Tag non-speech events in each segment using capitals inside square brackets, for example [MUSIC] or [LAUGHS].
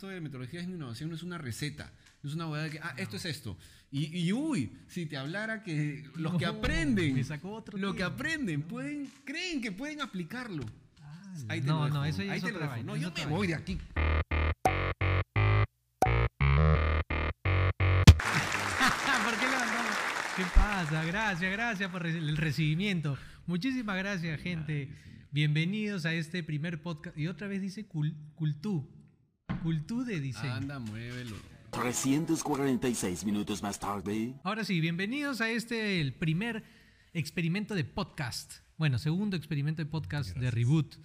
esto de metodologías de innovación no es una receta. No es una hueá de que, ah, esto es esto. Y, y, uy, si te hablara que los que aprenden, me sacó otro lo que aprenden, pueden, creen que pueden aplicarlo. Ah, Ahí te no, lo no, eso ya ahí es te lo dejo. No, yo me voy de aquí. [LAUGHS] ¿Por qué levantamos? ¿Qué pasa? Gracias, gracias por el recibimiento. Muchísimas gracias, gente. Bienvenidos a este primer podcast. Y otra vez dice cul- Cultú. Cultú de diseño. Anda, muévelo. 346 minutos más tarde. Ahora sí, bienvenidos a este, el primer experimento de podcast. Bueno, segundo experimento de podcast de Reboot.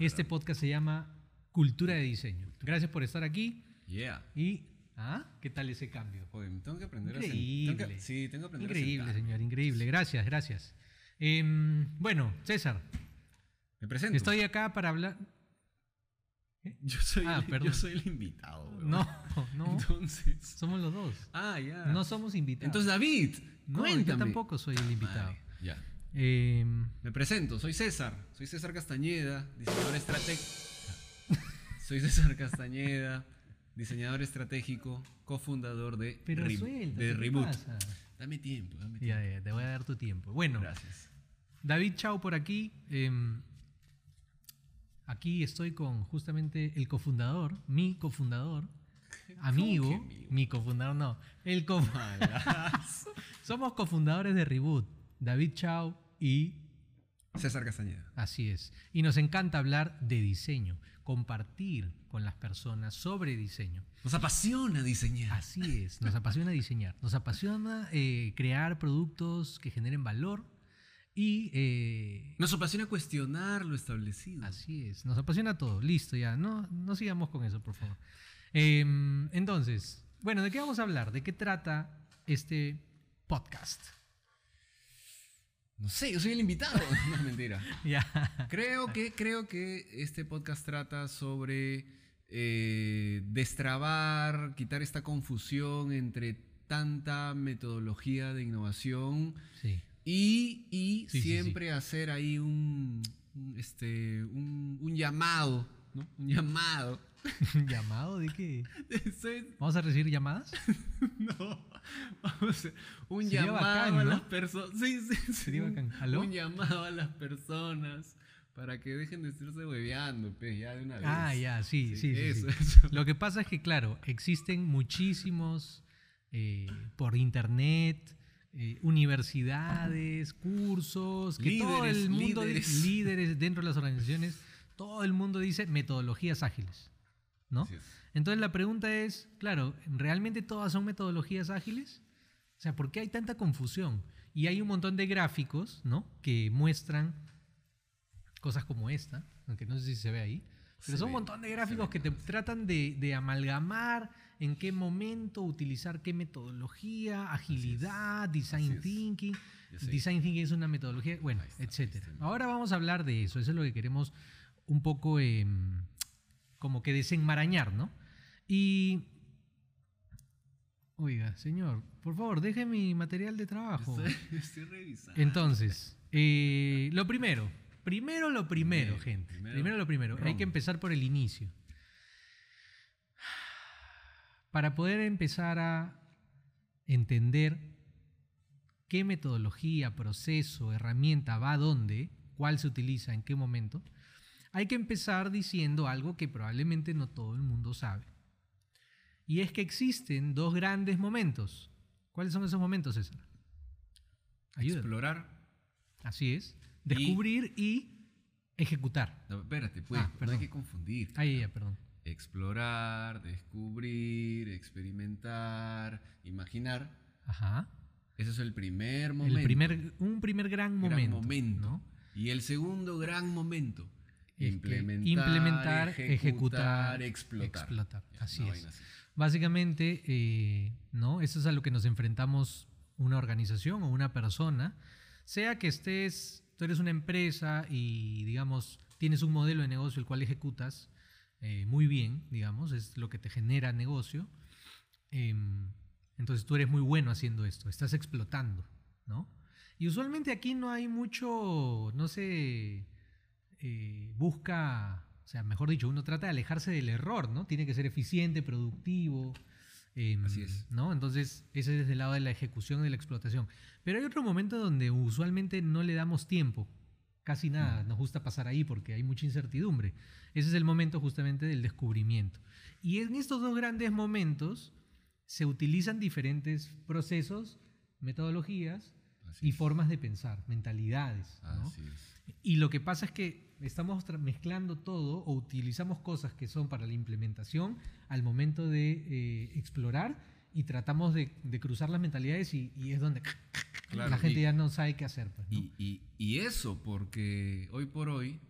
Este podcast se llama Cultura de Diseño. Gracias por estar aquí. Yeah. Y, ¿ah? ¿Qué tal ese cambio? Joder, tengo que aprender a Increíble. tengo que- sí, tengo que aprender a Increíble, señor, increíble. Gracias, gracias. Em, bueno, César, Me presento. estoy acá para hablar. [LAUGHS] Yo soy, Ah, el, perdón. yo soy el invitado. weón. No, [LAUGHS] no. Entonces. Somos los dos. Ah, ya. No somos invitados. Entonces, David, no, cuéntame. yo tampoco soy el invitado. Vale, ya. Em, Me presento, soy César. Soy César Castañeda, diseñador estratégico. [LAUGHS] soy César Castañeda, diseñador estratégico, cofundador de, pero Re- suelta, de ¿qué Reboot. pasa? Dame tiempo, dame tiempo. Ya, ya, te voy a dar tu tiempo. Bueno, Gracias. David Chao por aquí. em, aquí estoy con justamente el cofundador, mi cofundador, amigo, mi cofundador no, el co [LAUGHS] Malazo. Somos cofundadores de Reboot, David Chao y César Castañeda. así es. Y nos encanta hablar de diseño, compartir con las personas sobre diseño. Nos apasiona diseñar. Así es, nos apasiona diseñar, nos apasiona eh, crear productos que generen valor y eh, Nos apasiona cuestionar lo establecido. así es, nos apasiona todo. Listo, ya, no, no sigamos con eso, por favor. Em, entonces, bueno, ¿de qué vamos a hablar? ¿De qué trata este podcast? No sé, yo soy el invitado. [LAUGHS] no, mentira. [LAUGHS] Ya. Creo que, creo que este podcast trata sobre eh, destrabar, quitar esta confusión entre tanta metodología de innovación Sí. Y, y Sí, sí, siempre hacer ahí un, un, este, un, un llamado, ¿no? Un llamado. [LAUGHS] ¿Llamado de qué? [LAUGHS] Soy- ¿Vamos a recibir llamadas? [LAUGHS] no, vamos a- un Sería llamado bacán, a ¿no? las personas. Sí, sí, sí. Sería bacán. ¿Aló? Un llamado a las personas para que dejen de estarse hueveando, pues, ya de una vez. Ah, ya, sí, sí, sí. eso, sí. eso. Lo que pasa es que, claro, existen muchísimos eh, por internet, eh, universidades, cursos, que todo el mundo, líderes. [LAUGHS] líderes dentro de las organizaciones, todo el mundo dice metodologías ágiles, ¿no? Entonces la pregunta es, claro, ¿realmente todas son metodologías ágiles? O sea, ¿por qué hay tanta confusión? Y hay un montón de gráficos, ¿no? Que muestran cosas como esta, aunque no sé si se ve ahí, pero Se son un ve, montón de gráficos que te tratan de, de amalgamar en qué momento utilizar qué metodología, agilidad, design thinking. Design thinking es una metodología, bueno, etcétera. Ahora vamos a hablar de eso, eso es lo que queremos un poco em, como que desenmarañar, ¿no? Y oiga, señor, por favor, deje mi material de trabajo. Estoy, [LAUGHS] estoy revisando. Entonces, eh, lo primero, primero lo primero, Primero, gente. primero, Primero lo primero. Hay que empezar por el inicio. Para poder empezar a entender qué metodología, proceso, herramienta va a dónde, cuál se utiliza, en qué momento, hay que empezar diciendo algo que probablemente no todo el mundo sabe. Y es que existen dos grandes momentos. ¿Cuáles son esos momentos, César? Ayúdame. Explorar. Así es. Descubrir y, ejecutar. No, espérate, pues. Ah, no hay que confundir. Ahí, ya, perdón. Explorar, descubrir, experimentar, imaginar. Ajá. Ese es el primer momento. El primer, un primer gran gran momento. momento. ¿no? Y el segundo gran momento. Implementar, implementar, ejecutar, ejecutar, explotar. explotar. Así es. así. Básicamente, eh, ¿no? Eso es a lo que nos enfrentamos una organización o una persona. Sea que estés, tú eres una empresa y, digamos, tienes un modelo de negocio el cual ejecutas eh, muy bien, digamos, es lo que te genera negocio. Em, entonces tú eres muy bueno haciendo esto, estás explotando, ¿no? Y usualmente aquí no hay mucho, no sé, eh, busca, o sea, mejor dicho, uno trata de alejarse del error, ¿no? Tiene que ser eficiente, productivo. em, Así es. ¿no? Entonces, ese es el lado de la ejecución y de la explotación. Pero hay otro momento donde usualmente no le damos tiempo. Casi nada, nos gusta pasar ahí porque hay mucha incertidumbre. Ese es el momento justamente del descubrimiento. Y en estos dos grandes momentos se utilizan diferentes procesos, metodologías Así y es. formas de pensar, mentalidades. Y lo que pasa es que estamos mezclando todo o utilizamos cosas que son para la implementación al momento de eh, explorar y tratamos de, de cruzar las mentalidades y, y es donde Claro, la gente y- ya no sabe qué hacer. pues, ¿no? Y, y- eso porque hoy por hoy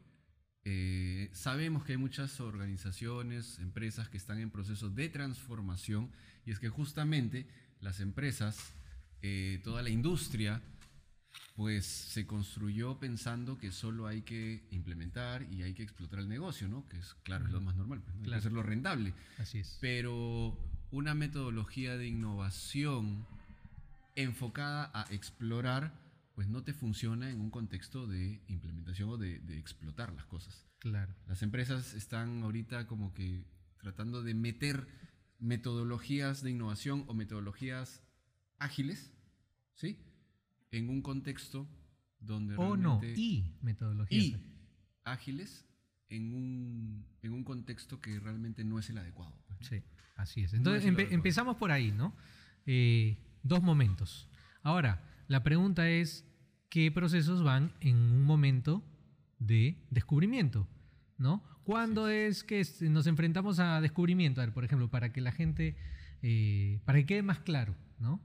eh, sabemos que hay muchas organizaciones, empresas que están en proceso de transformación y es que justamente las empresas, eh, toda la industria, pues se construyó pensando que solo hay que implementar y hay que explotar el negocio, ¿no? Que es, claro, es lo más normal, pues, ¿no? hay Claro. que hacerlo rentable. Así es. Pero una metodología de innovación enfocada a explorar, pues no te funciona en un contexto de implementación o de, de explotar las cosas. Claro. Las empresas están ahorita como que tratando de meter metodologías de innovación o metodologías ágiles, ¿sí? En un contexto donde O no, y metodologías. y ágiles en un, en un contexto que realmente no es el adecuado. pues. Sí, así es. Entonces empe- empezamos por ahí, ¿no? Eh, dos momentos. Ahora, la pregunta es, ¿qué procesos van en un momento de descubrimiento? ¿No? ¿Cuándo es que nos enfrentamos a descubrimiento? A ver, por ejemplo, para que la gente, eh, para que quede más claro, ¿no?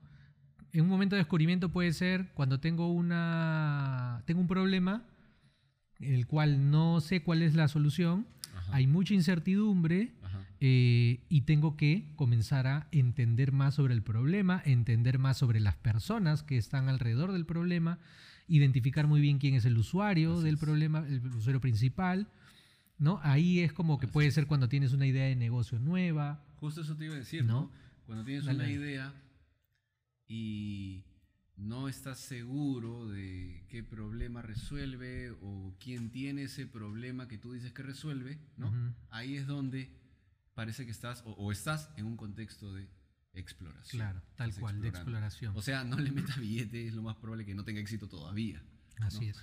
En un momento de descubrimiento puede ser cuando tengo una, tengo un problema, el cual no sé cuál es la solución, Ajá. hay mucha incertidumbre, Ajá. Eh, y tengo que comenzar a entender más sobre el problema, entender más sobre las personas que están alrededor del problema, identificar muy bien quién es el usuario Así del es. problema, el usuario principal, ¿no? Ahí es como que Así puede ser cuando tienes una idea de negocio nueva, Justo eso te iba a decir, ¿No? ¿no? Cuando tienes Dale, una idea y no estás seguro de qué problema resuelve o quién tiene ese problema que tú dices que resuelve, ¿no? Ahí es donde parece que estás o, o estás en un contexto de exploración. claro, tal cual, de exploración. O sea, no le metas billete, es lo más probable que no tenga éxito todavía. Así ¿no? es.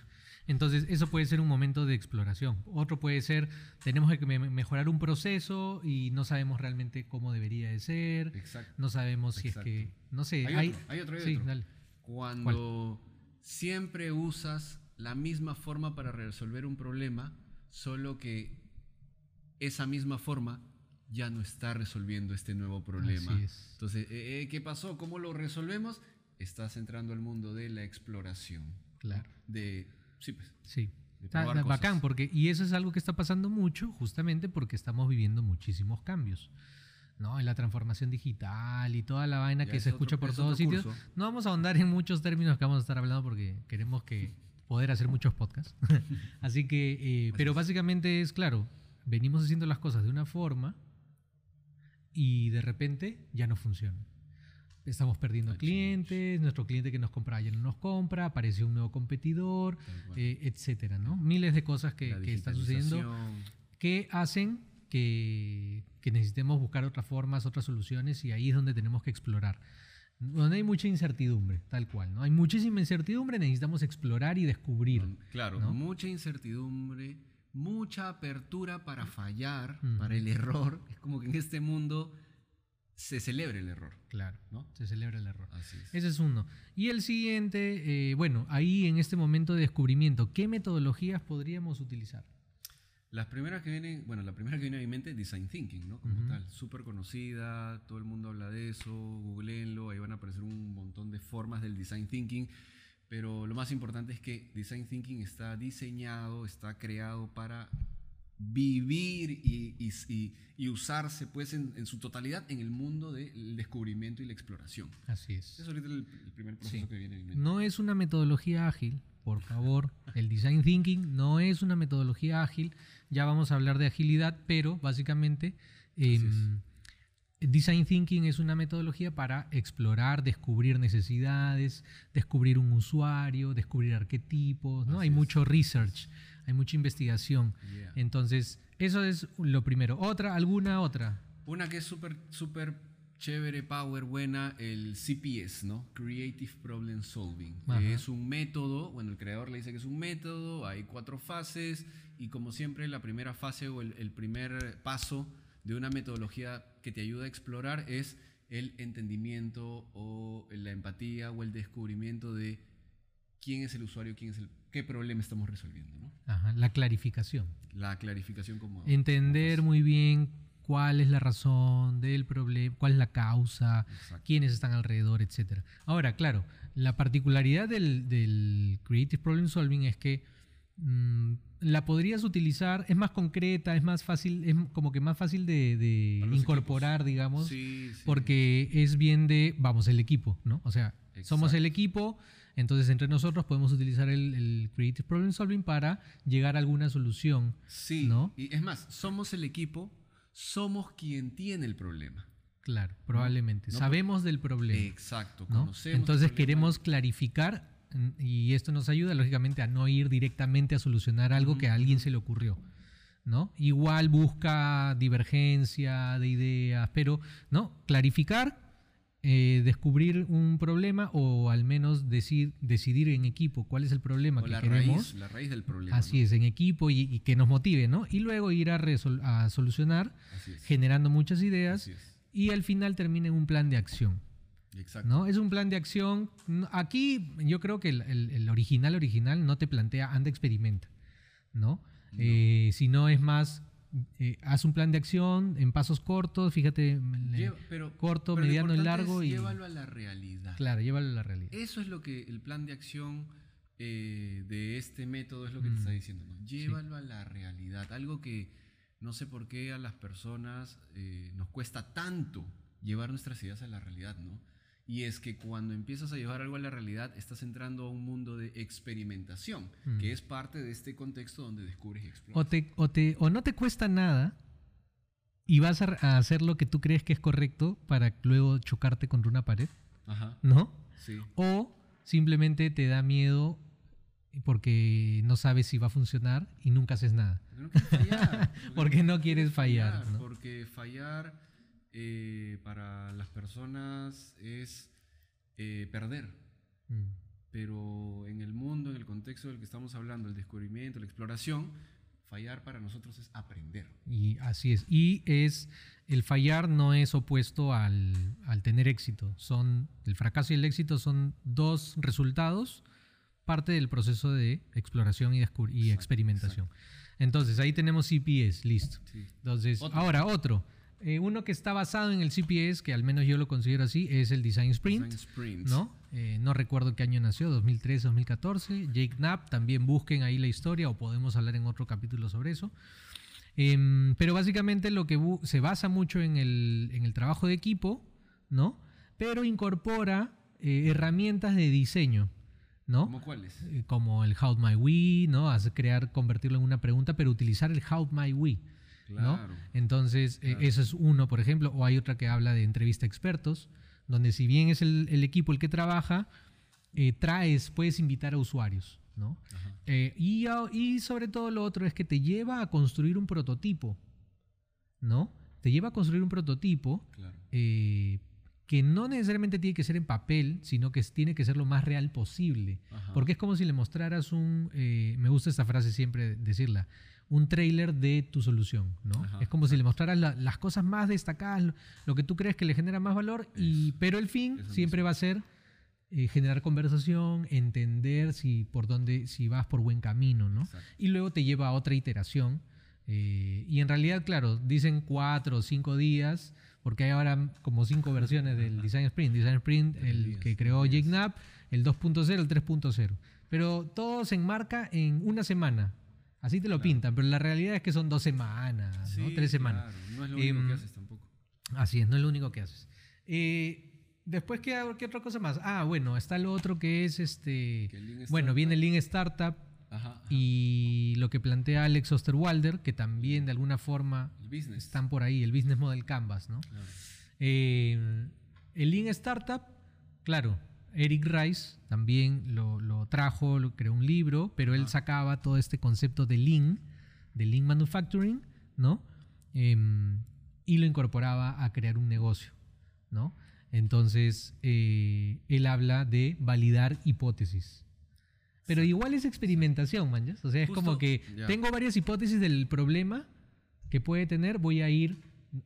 Entonces, eso puede ser un momento de exploración. Otro puede ser, tenemos que me- mejorar un proceso y no sabemos realmente cómo debería de ser, Exacto. no sabemos si Exacto. es que, no sé, Hay hay, otro, hay otro, hay sí, otro. dale. Cuando siempre usas la misma forma para resolver un problema, solo que esa misma forma ya no está resolviendo este nuevo problema. Así es. Entonces, eh, eh, ¿qué pasó? ¿Cómo lo resolvemos? Estás entrando al mundo de la exploración. Claro. De, sí, pues. Sí. de Está- bacán, porque, y eso es algo que está pasando mucho, justamente porque estamos viviendo muchísimos cambios. ¿no? En la transformación digital y toda la vaina Ya que es se otro- escucha por es todos sitios. curso. No vamos a ahondar en muchos términos que vamos a estar hablando porque queremos que [LAUGHS] poder hacer muchos podcasts. [LAUGHS] Así que, eh, pero es. básicamente es claro, venimos haciendo las cosas de una forma y de repente ya no funciona. Estamos perdiendo Está clientes, nuestro cliente que nos compraba ya no nos compra, apareció un nuevo competidor, eh, etcétera, ¿no? Miles de cosas que, que están sucediendo que hacen que, que necesitemos buscar otras formas, otras soluciones y ahí es donde tenemos que explorar. Donde hay mucha incertidumbre, tal cual, ¿no? Hay muchísima incertidumbre, necesitamos explorar y descubrir. Con- Claro, ¿no? mucha incertidumbre, mucha apertura para fallar, Ujú. para el error. Es como que en este mundo se celebra el error, Claro, ¿no? se celebra el error. Así es. Ese es uno. Y el siguiente, eh, bueno, ahí en este momento de descubrimiento, ¿qué metodologías podríamos utilizar? Las primeras que vienen, bueno, la primera que viene a mi mente es Design Thinking, ¿no? Como tal, súper conocida, todo el mundo habla de eso, googleenlo, ahí van a aparecer un montón de formas del Design Thinking, pero lo más importante es que Design Thinking está diseñado, está creado para vivir y, y- y- y usarse pues en, en su totalidad en el mundo del descubrimiento y la exploración. Así es. es ahorita el, el primer proceso Sí. que viene a mi mente. No es una metodología ágil, por favor. El design thinking no es una metodología ágil. Ya vamos a hablar de agilidad, pero básicamente em, design thinking es una metodología para explorar, descubrir necesidades, descubrir un usuario, descubrir arquetipos. ¿no? Así Hay es. mucho research, hay mucha investigación. Yeah. Entonces, Eso es lo primero. Otra, alguna otra. Una que es súper, súper chévere, power, buena, el CPS, ¿no? Creative Problem Solving. Ajá. Es un método, bueno, el creador le dice que es un método, hay cuatro fases y como siempre la primera fase o el, el primer paso de una metodología que te ayuda a explorar es el entendimiento o la empatía o el descubrimiento de quién es el usuario, quién es el, qué problema estamos resolviendo, ¿no? Ajá, la clarificación. La clarificación como... Entender como muy bien cuál es la razón del problema, cuál es la causa. Exacto. quiénes están alrededor, etc. Ahora, claro, la particularidad del, del Creative Problem Solving es que mm, la podrías utilizar, es más concreta, es más fácil, es como que más fácil de, incorporar, digamos, Sí, sí. porque es bien de, vamos, el equipo, ¿no? O sea, somos el equipo, entonces entre nosotros podemos utilizar el, el Creative Problem Solving para llegar a alguna solución. Sí, ¿no? y es más, somos el equipo, somos quien tiene el problema. Claro, probablemente. no, Sabemos del problema. Exacto, ¿no? conocemos. Entonces el problema. queremos clarificar y esto nos ayuda lógicamente a no ir directamente a solucionar algo que a alguien se le ocurrió. ¿no? Igual busca divergencia de ideas, pero ¿no? clarificar, eh, descubrir un problema o al menos decir, decidir en equipo cuál es el problema O que la queremos. raíz, la raíz del problema. Así ¿no? es, en equipo y, y que nos motive, ¿no? Y luego ir a, a solucionar generando muchas ideas y al final termina en un plan de acción. Exacto. ¿no? Es un plan de acción. No, Aquí yo creo que el, el- el original original no te plantea anda experimenta, ¿no? Eh, sino es más, eh, haz un plan de acción en pasos cortos, fíjate, Lleva- pero, corto, pero mediano y largo es y Llévalo a la realidad. claro, llévalo a la realidad. Eso es lo que el plan de acción eh, de este método es lo que te Mm. está diciendo. ¿no? Llévalo a la realidad. Algo que no sé por qué a las personas eh, nos cuesta tanto llevar nuestras ideas a la realidad, ¿no? Y es que cuando empiezas a llevar algo a la realidad, estás entrando a un mundo de experimentación, Mm. que es parte de este contexto donde descubres y exploras. O, te, o, te, o no te cuesta nada y vas a, a hacer lo que tú crees que es correcto para luego chocarte contra una pared, Ajá, ¿no? sí. O simplemente te da miedo porque no sabes si va a funcionar y nunca haces nada. Porque no quieres [LAUGHS] fallar. Porque no quieres fallar, ¿no? Porque fallar eh, para las personas es eh, perder. Mm. Pero en el mundo, en el contexto del que estamos hablando, el descubrimiento, la exploración, fallar para nosotros es aprender. Y así es. Y es el fallar no es opuesto al, al tener éxito. Son el fracaso y el éxito son dos resultados, parte del proceso de exploración y, descubri- y Exacto, experimentación. Entonces ahí tenemos CPS, listo. Sí. Entonces, Otro. ahora otro. Eh, uno que está basado en el CPS, que al menos yo lo considero así, es el Design Sprint. Design sprints. ¿no? Eh, no recuerdo qué año nació, 2013, 2014. Jake Knapp, también busquen ahí la historia o podemos hablar en otro capítulo sobre eso. Em, pero básicamente lo que se basa mucho en el, en el trabajo de equipo, ¿no? Pero incorpora eh, herramientas de diseño, ¿no? ¿Cómo cuáles? Eh, Como el How My We, ¿no? Hacer crear, convertirlo en una pregunta, pero utilizar el How My We. ¿No? Claro. Entonces, eh, eso es uno, por ejemplo, o hay otra que habla de entrevista a expertos, donde si bien es el, el equipo el que trabaja, eh, traes, puedes invitar a usuarios, ¿no? Eh, y, sobre todo lo otro es que te lleva a construir un prototipo, ¿no? Te lleva a construir un prototipo Claro. que no necesariamente tiene que ser en papel, sino que tiene que ser lo más real posible. Ajá. Porque es como si le mostraras un, me gusta esta frase siempre decirla, un trailer de tu solución, ¿no? Ajá, es como si le mostraras la- las cosas más destacadas, lo, lo que tú crees que le genera más valor, y, pero el fin siempre mismo. va a ser eh, generar conversación, entender si por dónde, si vas por buen camino, ¿no? Exacto. Y luego te lleva a otra iteración. eh, y en realidad, claro, dicen cuatro o cinco días, porque hay ahora como cinco versiones del Design Sprint. Design Sprint, el que creó Jake. Knapp, el 2.0, el 3.0. Pero todo se enmarca en una semana. Así te lo Claro. pintan, pero la realidad es que son dos semanas, ¿no? Tres semanas. claro, No es lo único Em, que haces tampoco. Así es, no es lo único que haces. Eh, después, ¿qué, ¿qué otra cosa más? Ah, bueno, está lo otro que es este. Que Bueno, viene el Lean Startup Ajá, ajá. y lo que plantea Alex Osterwalder, que también de alguna forma están por ahí, el Business Model Canvas, ¿no? Claro. Eh, el Lean Startup, claro, Eric Rice también lo, lo trajo, lo creó un libro, pero él Ajá. sacaba todo este concepto de Lean, de Lean Manufacturing, ¿no? Em, y lo incorporaba a crear un negocio, ¿no? Entonces, eh, él habla de validar hipótesis. Pero igual es experimentación, manjas. O sea, es como que tengo varias hipótesis del problema que puede tener, voy a ir,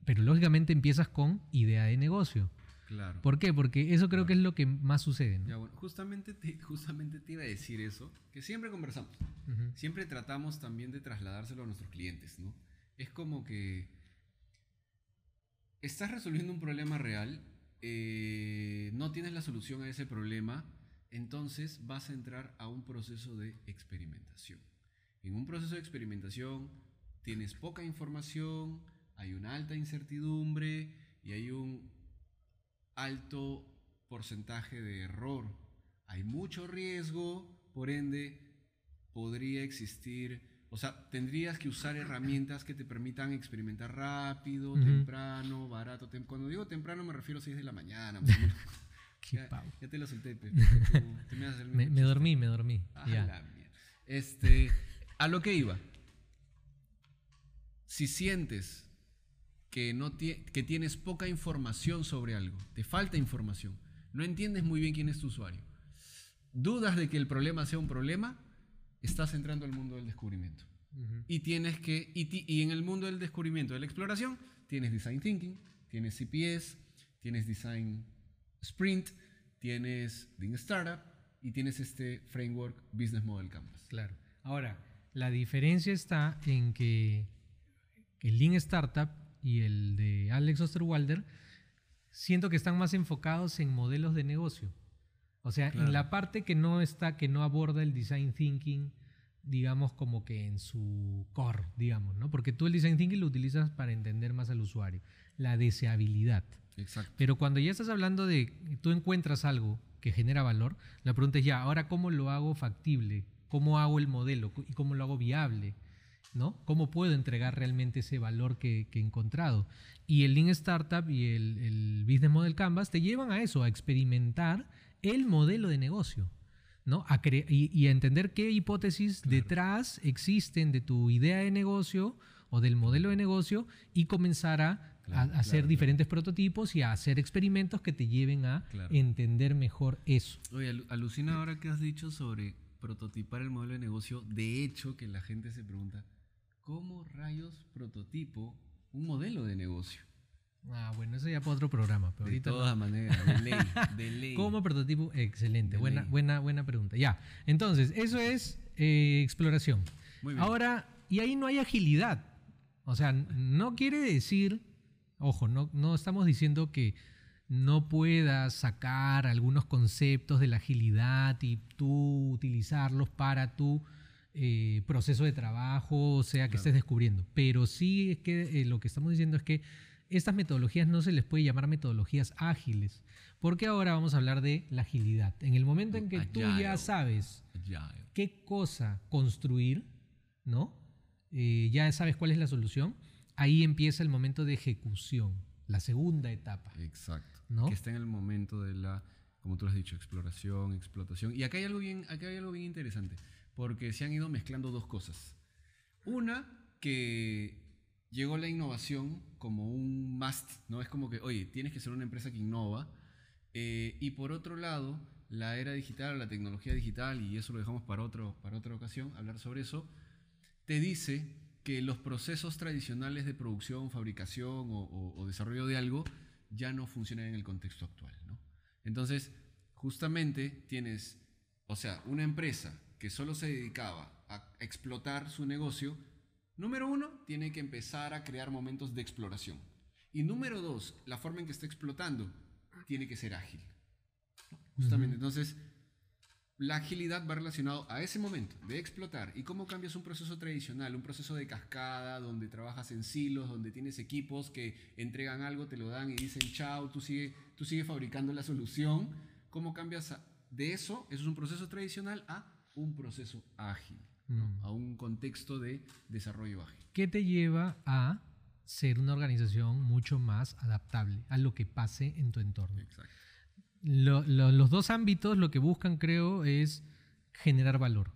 pero lógicamente empiezas con idea de negocio. Claro. ¿Por qué? Porque eso creo Claro. que es lo que más sucede. ¿no? Ya, bueno, justamente te, justamente te iba a decir eso, que siempre conversamos. Siempre tratamos también de trasladárselo a nuestros clientes, ¿no? Es como que estás resolviendo un problema real, eh, no tienes la solución a ese problema, entonces vas a entrar a un proceso de experimentación. En un proceso de experimentación tienes poca información, hay una alta incertidumbre y hay un alto porcentaje de error. Hay mucho riesgo, por ende podría existir, o sea, tendrías que usar herramientas que te permitan experimentar rápido, temprano, barato. tem- Cuando digo temprano me refiero a 6 de la mañana. [LAUGHS] ya, pavo. ya te lo solté, Pepe. [LAUGHS] Tú- me vas a Me, me dormí, me dormí. Ah, ya. la mierda. Este, a lo que iba. Si sientes que, no que tienes poca información sobre algo, te falta información, no entiendes muy bien quién es tu usuario, dudas de que el problema sea un problema, estás entrando al mundo del descubrimiento. Y tienes que, y, ti- y en el mundo del descubrimiento, de la exploración, tienes Design Thinking, tienes CPS, tienes Design Sprint, tienes Lean Startup y tienes este framework Business Model Canvas. Claro. Ahora, la diferencia está en que el Lean Startup y el de Alex Osterwalder siento que están más enfocados en modelos de negocio. O sea, Claro. en la parte que no está, que no aborda el design thinking, digamos, como que en su core, digamos, ¿no? Porque tú el design thinking lo utilizas para entender más al usuario. La deseabilidad. Exacto. Pero cuando ya estás hablando de tú encuentras algo que genera valor, la pregunta es ya, ahora cómo lo hago factible, cómo hago el modelo y cómo lo hago viable, ¿no? ¿Cómo puedo entregar realmente ese valor que, que he encontrado? Y el Lean Startup y el, el Business Model Canvas te llevan a eso, a experimentar el modelo de negocio. ¿no? A cre- y, y a entender qué hipótesis Claro. detrás existen de tu idea de negocio o del modelo de negocio y comenzar a, a- Claro, hacer claro, diferentes prototipos y a hacer experimentos que te lleven a Claro. entender mejor eso. Oye, alu- alucina ahora que has dicho sobre prototipar el modelo de negocio. De hecho, que la gente se pregunta, ¿cómo rayos prototipo un modelo de negocio? Ah, bueno, eso ya para otro programa. Pero De no. todas maneras, de ley, de [LAUGHS] ley. ¿Cómo prototipo? Excelente, De buena, ley. buena, buena pregunta. Ya, entonces, eso es eh, exploración. Muy bien. Ahora, y ahí no hay agilidad. O sea, no quiere decir, ojo, no, no estamos diciendo que no puedas sacar algunos conceptos de la agilidad y tú utilizarlos para tu eh, proceso de trabajo, o sea, que Claro. estés descubriendo. Pero sí es que eh, lo que estamos diciendo es que estas metodologías no se les puede llamar metodologías ágiles, porque ahora vamos a hablar de la agilidad. En el momento en que tú ya sabes qué cosa construir, ¿no? Eh, ya sabes cuál es la solución, ahí empieza el momento de ejecución, la segunda etapa. exacto. ¿No? Que está en el momento de la, como tú lo has dicho, exploración, explotación. Y acá hay algo bien, acá hay algo bien interesante, porque se han ido mezclando dos cosas. Una, que llegó la innovación como un must, ¿no? Es como que, oye, tienes que ser una empresa que innova. Eh, y por otro lado, la era digital, la tecnología digital, y eso lo dejamos para, otro, para otra ocasión, hablar sobre eso, te dice que los procesos tradicionales de producción, fabricación o, o- o desarrollo de algo ya no funcionan en el contexto actual. ¿no? Entonces, justamente tienes, o sea, una empresa que solo se dedicaba a explotar su negocio, número uno, tiene que empezar a crear momentos de exploración. Y número dos, la forma en que está explotando tiene que ser ágil. Justamente, entonces, la agilidad va relacionado a ese momento de explotar y cómo cambias un proceso tradicional, un proceso de cascada donde trabajas en silos, donde tienes equipos que entregan algo, te lo dan y dicen chao, tú sigue, tú sigue fabricando la solución. ¿Cómo cambias a- de eso? Eso es un proceso tradicional a un proceso ágil, ¿no? Mm. a un contexto de desarrollo ágil. ¿Qué te lleva a ser una organización mucho más adaptable a lo que pase en tu entorno? Exacto. Lo- lo- los dos ámbitos lo que buscan, creo, es generar valor.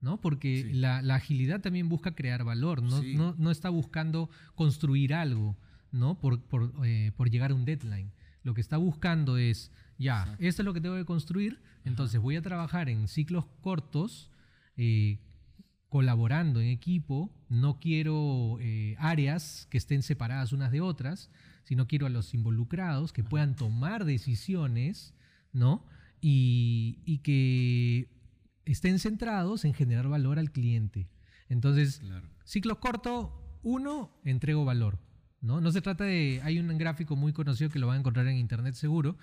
¿no? Porque Sí. la, la agilidad también busca crear valor, no, Sí. no, no está buscando construir algo, ¿no? Por, por, eh, por llegar a un deadline. Lo que está buscando es, ya, Exacto. esto es lo que tengo que construir, entonces voy a trabajar en ciclos cortos, eh, colaborando en equipo, no quiero eh, áreas que estén separadas unas de otras, sino quiero a los involucrados que puedan tomar decisiones, ¿no? Y, y que estén centrados en generar valor al cliente. Entonces, Claro. ciclo corto, uno, entrego valor, ¿no? No se trata de, hay un gráfico muy conocido que lo van a encontrar en internet seguro,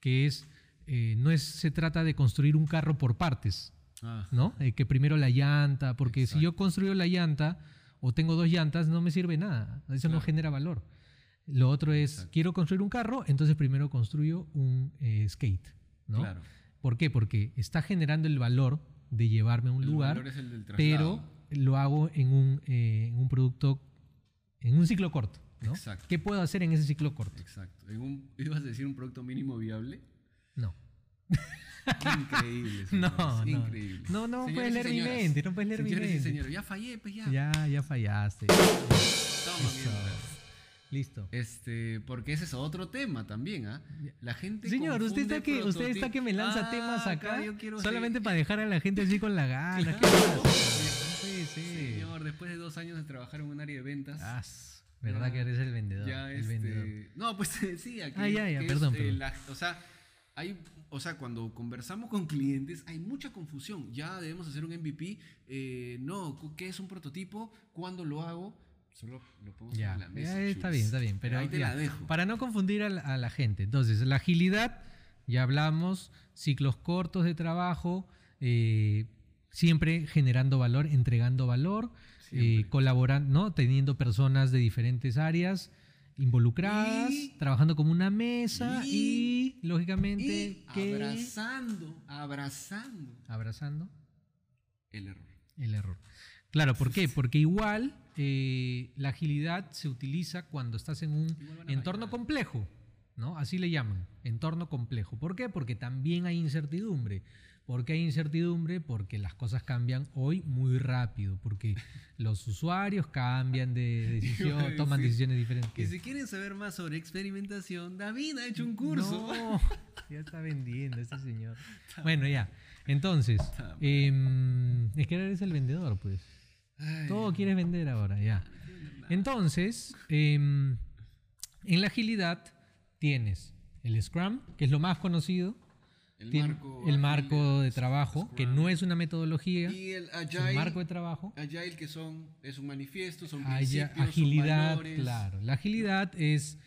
que es, eh, no es, se trata de construir un carro por partes, Ah, ¿no? Eh, que primero la llanta, porque si yo construyo la llanta o tengo dos llantas, no me sirve nada. Eso no genera valor. Lo otro es, Exacto. quiero construir un carro, entonces primero construyo un eh, skate, ¿no? Claro. ¿Por qué? Porque está generando el valor de llevarme a un El lugar, valor es el del pero lo hago en un, en un producto, en un ciclo corto, ¿no? Exacto. ¿Qué puedo hacer en ese ciclo corto? Exacto. En un, ¿Ibas a decir un producto mínimo viable? No. Increíble. [LAUGHS] No, señores, no. Increíble. No, no Señores puedes leer mi mente, no puedes leer mi mente. señores, ya fallé, pues ya. Ya, ya fallaste. Toma, mientras. Listo. Este, porque ese es otro tema también, ¿ah? La gente Señor, usted está que, usted está que me lanza Ah, temas acá solamente para dejar a la gente así con la gana. Claro. Puede [LAUGHS] ser. Señor, después de dos años de trabajar en un área de ventas, Ah, s- verdad que eres el vendedor. ya el este, vendedor. no, pues [LAUGHS] sí, aquí Ah, ya, ya, que perdón, eh, perdón. la- o sea, hay, o sea, cuando conversamos con clientes hay mucha confusión. Ya debemos hacer un MVP. eh, no, ¿qué es un prototipo? ¿Cuándo lo hago? Solo lo pongo Ya, sobre la mesa. ya, está chus. bien, está bien. Pero ahí te la dejo. Para no confundir a la, a la gente. Entonces, la agilidad, ya hablamos, ciclos cortos de trabajo, eh, siempre generando valor, entregando valor, eh, colaborando, ¿no? Teniendo personas de diferentes áreas involucradas, Y- trabajando como una mesa y, y- lógicamente, Y que abrazando, abrazando abrazando el error. el error. Claro, ¿por qué? Porque igual eh, la agilidad se utiliza cuando estás en un entorno complejo, ¿no? Así le llaman, entorno complejo. ¿Por qué? Porque también hay incertidumbre. ¿Por qué hay incertidumbre? Porque las cosas cambian hoy muy rápido, porque [LAUGHS] los usuarios cambian de [LAUGHS] decisión, toman decisiones diferentes. Que si quieren saber más sobre experimentación, David ha hecho un curso. No, [LAUGHS] ya está vendiendo este señor. Bueno, ya. Entonces, em, es que eres el vendedor, pues. Todo quieres vender ahora, ya. Entonces, em, en la agilidad tienes el Scrum, que es lo más conocido, el marco, el ágil, marco de trabajo, que no es una metodología, y el es agile, un marco de trabajo. agile que son es un manifiesto, son principios, agilidad, claro. La agilidad es.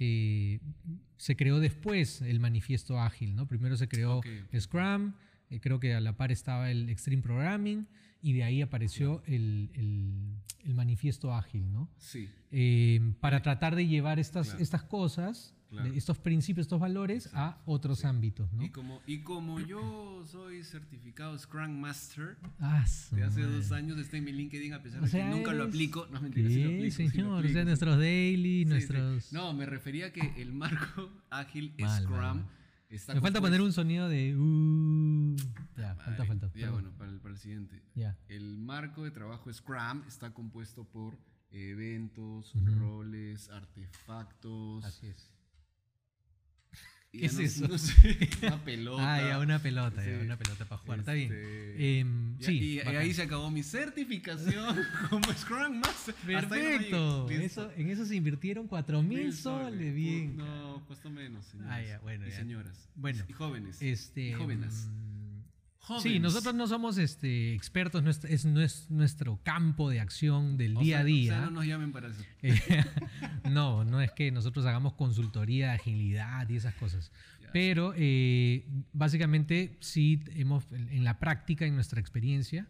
eh, se creó después el manifiesto ágil, ¿no? Primero se creó. Scrum, eh, creo que a la par estaba el Extreme Programming, y de ahí apareció el, el- el manifiesto ágil, ¿no? Sí, Eh, para tratar de llevar estas, Claro. estas cosas, Claro. estos principios, estos valores a otros ámbitos, ¿no? y como y como yo soy certificado Scrum Master Ah, de hace madre. dos años está en mi LinkedIn a pesar O de sea, que nunca lo eres- aplico, no mentira, sí lo ¿Qué, aplico, sí lo señor? o aplico, sea, sí. nuestros daily, Sí, sí. nuestros... No, me refería que el marco [LAUGHS] ágil Mal, Scrum mal, mal. está Me falta poner un sonido de... uh, ya, falta, Madre, falta. Ya perdón. bueno, para el, para el siguiente. Ya. El marco de trabajo Scrum está compuesto por eventos, Ujú. roles, artefactos. Así es. ¿Qué es no- eso? no sé, [LAUGHS] una pelota. Ah, ya, una pelota, ya, una pelota para jugar. Está bien. Este, Em, y- sí, y, ahí se acabó mi certificación [LAUGHS] como Scrum Master. Perfecto. Listo. Eso, en eso se invirtieron 4 mil soles. soles. Bien. No, costó menos, señores. Ah, ya, bueno, y ya. señoras. Bueno, y jóvenes. Este, y jóvenes. mm, Jóvenes. Sí, nosotros no somos este, expertos, no es, es- no es nuestro campo de acción del O día sea, a día. O sea, no nos llamen para eso. Eh, [LAUGHS] no, no es que nosotros hagamos consultoría de agilidad y esas cosas. Ya. Pero eh, básicamente sí hemos, en la práctica, en nuestra experiencia,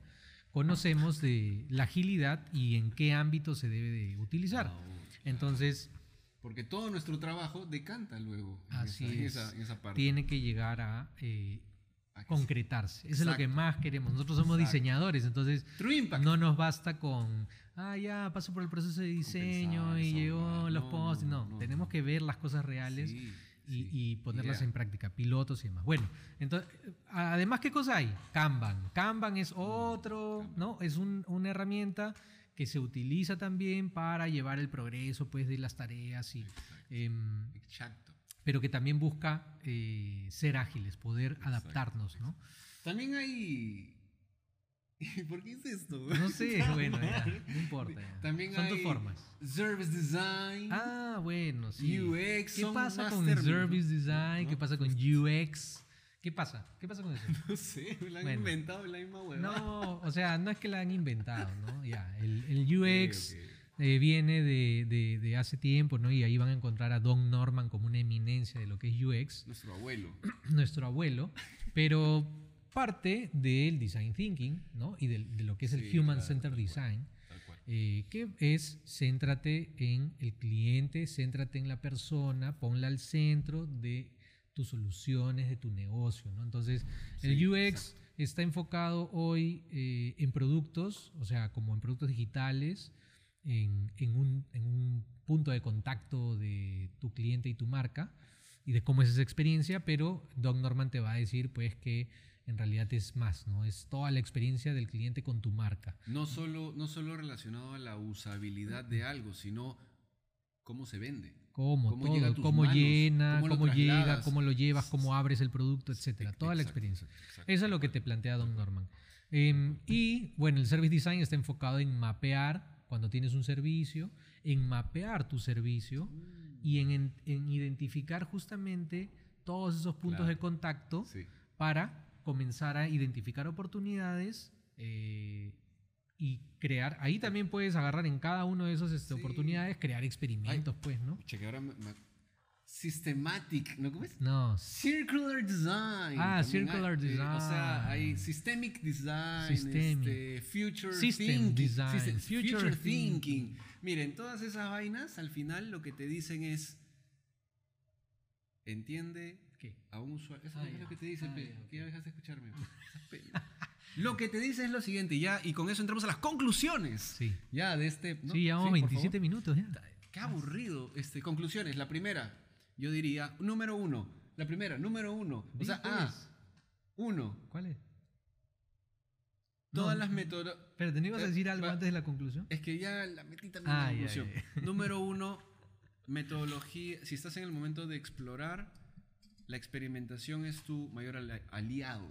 conocemos de la agilidad y en qué ámbito se debe de utilizar. Ah. Entonces, Porque todo nuestro trabajo decanta luego en, Así esa, en es. esa- en esa parte. tiene que llegar a eh. Concretarse. Eso es lo que más queremos. Nosotros somos Exacto. diseñadores, entonces no nos basta con, ah, ya pasó por el proceso de diseño y llegó los No, posts. no, tenemos que ver las cosas reales Sí. y, Sí. y ponerlas en práctica, pilotos y demás. Bueno, entonces, además, ¿qué cosa hay? Kanban. Kanban es otro, ¿no? Es un- una herramienta que se utiliza también para llevar el progreso pues, de las tareas, y, em, Exacto. Pero que también busca eh, ser ágiles, poder adaptarnos, ¿no? También hay. [LAUGHS] ¿Por qué es esto? No sé, [LAUGHS] bueno, ya, no importa. ya. También Son hay tus formas. Service Design. Ah, bueno, sí. UX, ¿Qué pasa con términos, Service. Design? ¿No? ¿Qué pasa con UX? ¿Qué pasa? ¿Qué pasa con eso? [LAUGHS] No sé, la han Bueno. inventado en la misma hueá. No, o sea, no es que la han inventado, ¿no? Ya, el, el UX. Eh, viene de, de- de hace tiempo, ¿no? Y ahí van a encontrar a Don Norman como una eminencia de lo que es UX, Nuestro abuelo. [CLEARS THROAT] nuestro abuelo, pero parte del design thinking, ¿no? Y de, lo que es el Human Centered. Design, Tal cual. eh, que es céntrate en el cliente, céntrate en la persona, ponla al centro de tus soluciones, de tu negocio, ¿no? Entonces, el UX está enfocado hoy eh, en productos, o sea, como en productos digitales, en, en un, en un punto de contacto de tu cliente y tu marca y de cómo es esa experiencia, pero Doc Norman te va a decir pues que en realidad es más, ¿no? Es toda la experiencia del cliente con tu marca. No solo, no solo relacionado a la usabilidad de algo, sino cómo se vende. Cómo, Cómo todo, llega a tus cómo manos, llena, cómo cómo, llega, cómo lo llevas, cómo abres el producto, etcétera. Toda la experiencia. exacto, Eso es lo que te plantea Don Norman. Em, y bueno, el service design está enfocado en mapear cuando tienes un servicio, en mapear tu servicio y en, en- en identificar justamente todos esos puntos Claro. de contacto Sí. para comenzar a identificar oportunidades eh, y crear. Ahí también puedes agarrar en cada uno de esos este, Sí. oportunidades, crear experimentos, pues, ¿no? Che, que ahora me, me- Systematic, ¿no? ¿Cómo es? No, Circular Design. Ah, Circular hay, eh, o sea, hay Design. Systemic Design, Systemic. este, Future System Thinking. Design, System- Future future Thinking. thinking. Miren, todas esas vainas, al final lo que te dicen es. Entiende ¿qué? a un usuario. Eso Ah, es ya. lo que te dice, Ah, ya, ok. que ya dejas de escucharme. [LAUGHS] lo que te dice es lo siguiente, ya, y con eso entramos a las conclusiones. Sí. Ya, de este. ¿no? Sí, llevamos por 27 favor. minutos ya. Qué aburrido. Este, conclusiones. La primera, yo diría, número uno. La primera, número uno. O sea, ¿cuál ah, es? uno. ¿Cuál es? Todas No, las métodos. Pero ¿te ibas a Eh, decir algo antes de la conclusión? Es que ya la metí también Ah, en la ya, conclusión. ya, [LAUGHS] Número uno, metodología. Si estás en el momento de explorar, la experimentación es tu mayor ali- aliado.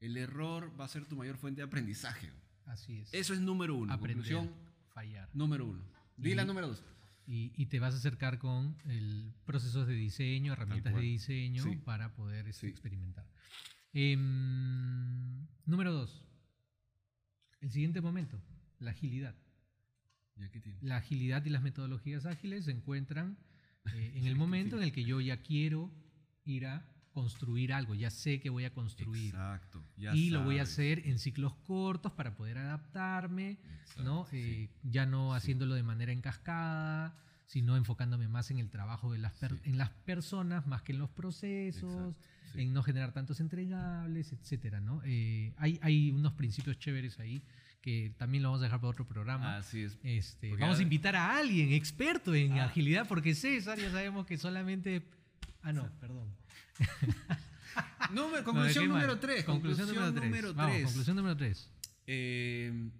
El error va a ser tu mayor fuente de aprendizaje. Así es. Eso es número uno. Aprender, Conclusión fallar. número uno. Di la número dos. Y, y te vas a acercar con el procesos de diseño, herramientas de diseño Sí. para poder este, Sí. experimentar. Em, número dos. El siguiente momento, la agilidad. Ya que tiene. La agilidad y las metodologías ágiles se encuentran eh, en el [LAUGHS] momento en el que yo ya quiero ir a construir algo, ya sé que voy a construir. Exacto. ya y lo voy a hacer en ciclos cortos para poder adaptarme, Exacto, ¿no? sí. Eh, ya no haciéndolo de manera en cascada, sino enfocándome más en el trabajo de las Sí. en las personas más que en los procesos, Exacto, en no generar tantos entregables, etcétera, ¿no? Eh, hay, hay unos principios chéveres ahí que también lo vamos a dejar para otro programa. Así es. Este, vamos a invitar a alguien experto en Ah. agilidad, porque César ya sabemos que solamente... Ah, no, perdón. [LAUGHS] Número- No, conclusión mal. número 3. Conclusión número 3. número Vamos, tres. conclusión número 3. Eh,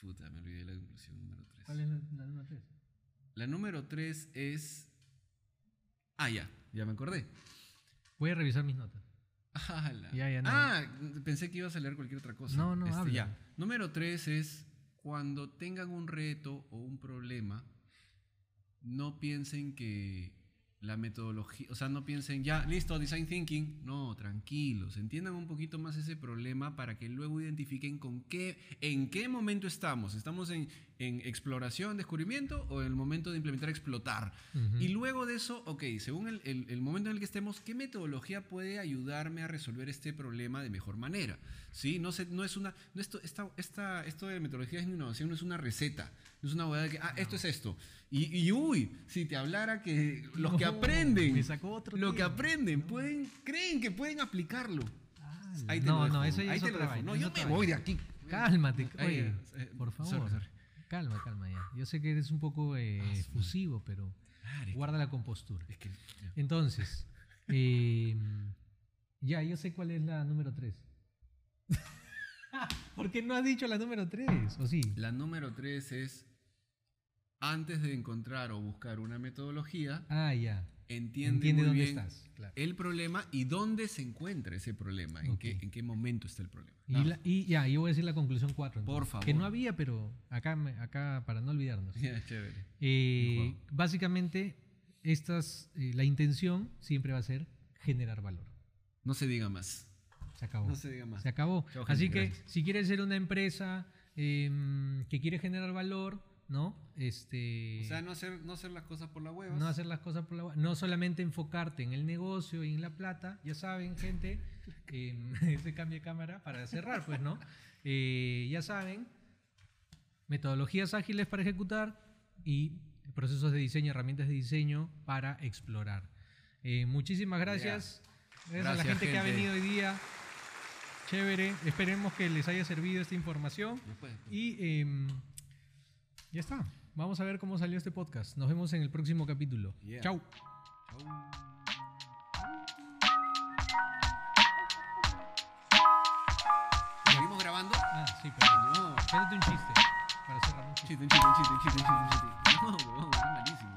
puta, me olvidé la conclusión número 3. ¿Cuál es la, la número 3? La número 3 es. Ah, ya, ya me acordé. Voy a revisar mis notas. Ala. Ya, ya, no. Ah, pensé que ibas a leer cualquier otra cosa. Este, No, no, habla. Ya. Número 3 es cuando tengan un reto o un problema, no piensen que la metodología, o sea, no piensen, ya, listo, design thinking. No, tranquilos, entiendan un poquito más ese problema para que luego identifiquen con qué, en qué momento estamos. ¿Estamos en, en exploración, descubrimiento o en el momento de implementar, explotar? Ujú. Y luego de eso, ok, según el, el- el momento en el que estemos, ¿qué metodología puede ayudarme a resolver este problema de mejor manera? ¿Sí? No, se- no es una. No esto, esta, esta, esto de metodología en innovación no es una receta. No es una hueá de que, ah, esto es esto. Y, y uy, si te hablara que los que No, aprenden, me sacó otro lo que aprenden, pueden, creen que pueden aplicarlo. Ah, Ahí te no, lo dejo. no, eso ya Ahí es te lo dejo. No, yo me vaina. voy de aquí. Cálmate, oye, eh, por sorry, favor. sorry. Calma, calma ya. Yo sé que eres un poco eh, Ah, su efusivo, pero Claro, Guarda la compostura. es que-. Entonces, eh, ya, yo sé cuál es la número 3. [LAUGHS] [LAUGHS] ¿Por qué no has dicho la número 3? ¿O sí? La número tres es, antes de encontrar o buscar una metodología, Ah, ya. entiende, Entiende muy dónde bien estás. Claro. el problema y dónde se encuentra ese problema, en, qué, en qué momento está el problema. Y, la- y ya, yo voy a decir la conclusión 4. Por Que favor. no había, pero acá, acá para no olvidarnos. [LAUGHS] chévere. Eh, básicamente, estas, eh, la intención siempre va a ser generar valor. No se diga más. Se acabó. No se diga más. Se acabó. Así que gracias. si quieres ser una empresa em, que quiere generar valor, ¿no? Este, O sea, no hacer, no hacer las cosas por la hueva. no hacer las cosas por la hue- no solamente enfocarte en el negocio y en la plata, ya saben, gente, em, [LAUGHS] se cambia de cámara para cerrar, pues, ¿no? [LAUGHS] Eh, ya saben, metodologías ágiles para ejecutar y procesos de diseño, herramientas de diseño para explorar. Eh, muchísimas gracias. Gracias, a la Gracias, gente, que ha gente. venido hoy día. Chévere. Esperemos que les haya servido esta información. No puede, pues. Y em, ya está. Vamos a ver cómo salió este podcast. Nos vemos en el próximo capítulo. Yeah. Chau. ¿Seguimos grabando? Ah, sí, perdón. No. Cuéntate un chiste para cerrar un chiste. Chiste, un chiste, un chiste, un chiste, un chiste. No, huevón, es malísimo.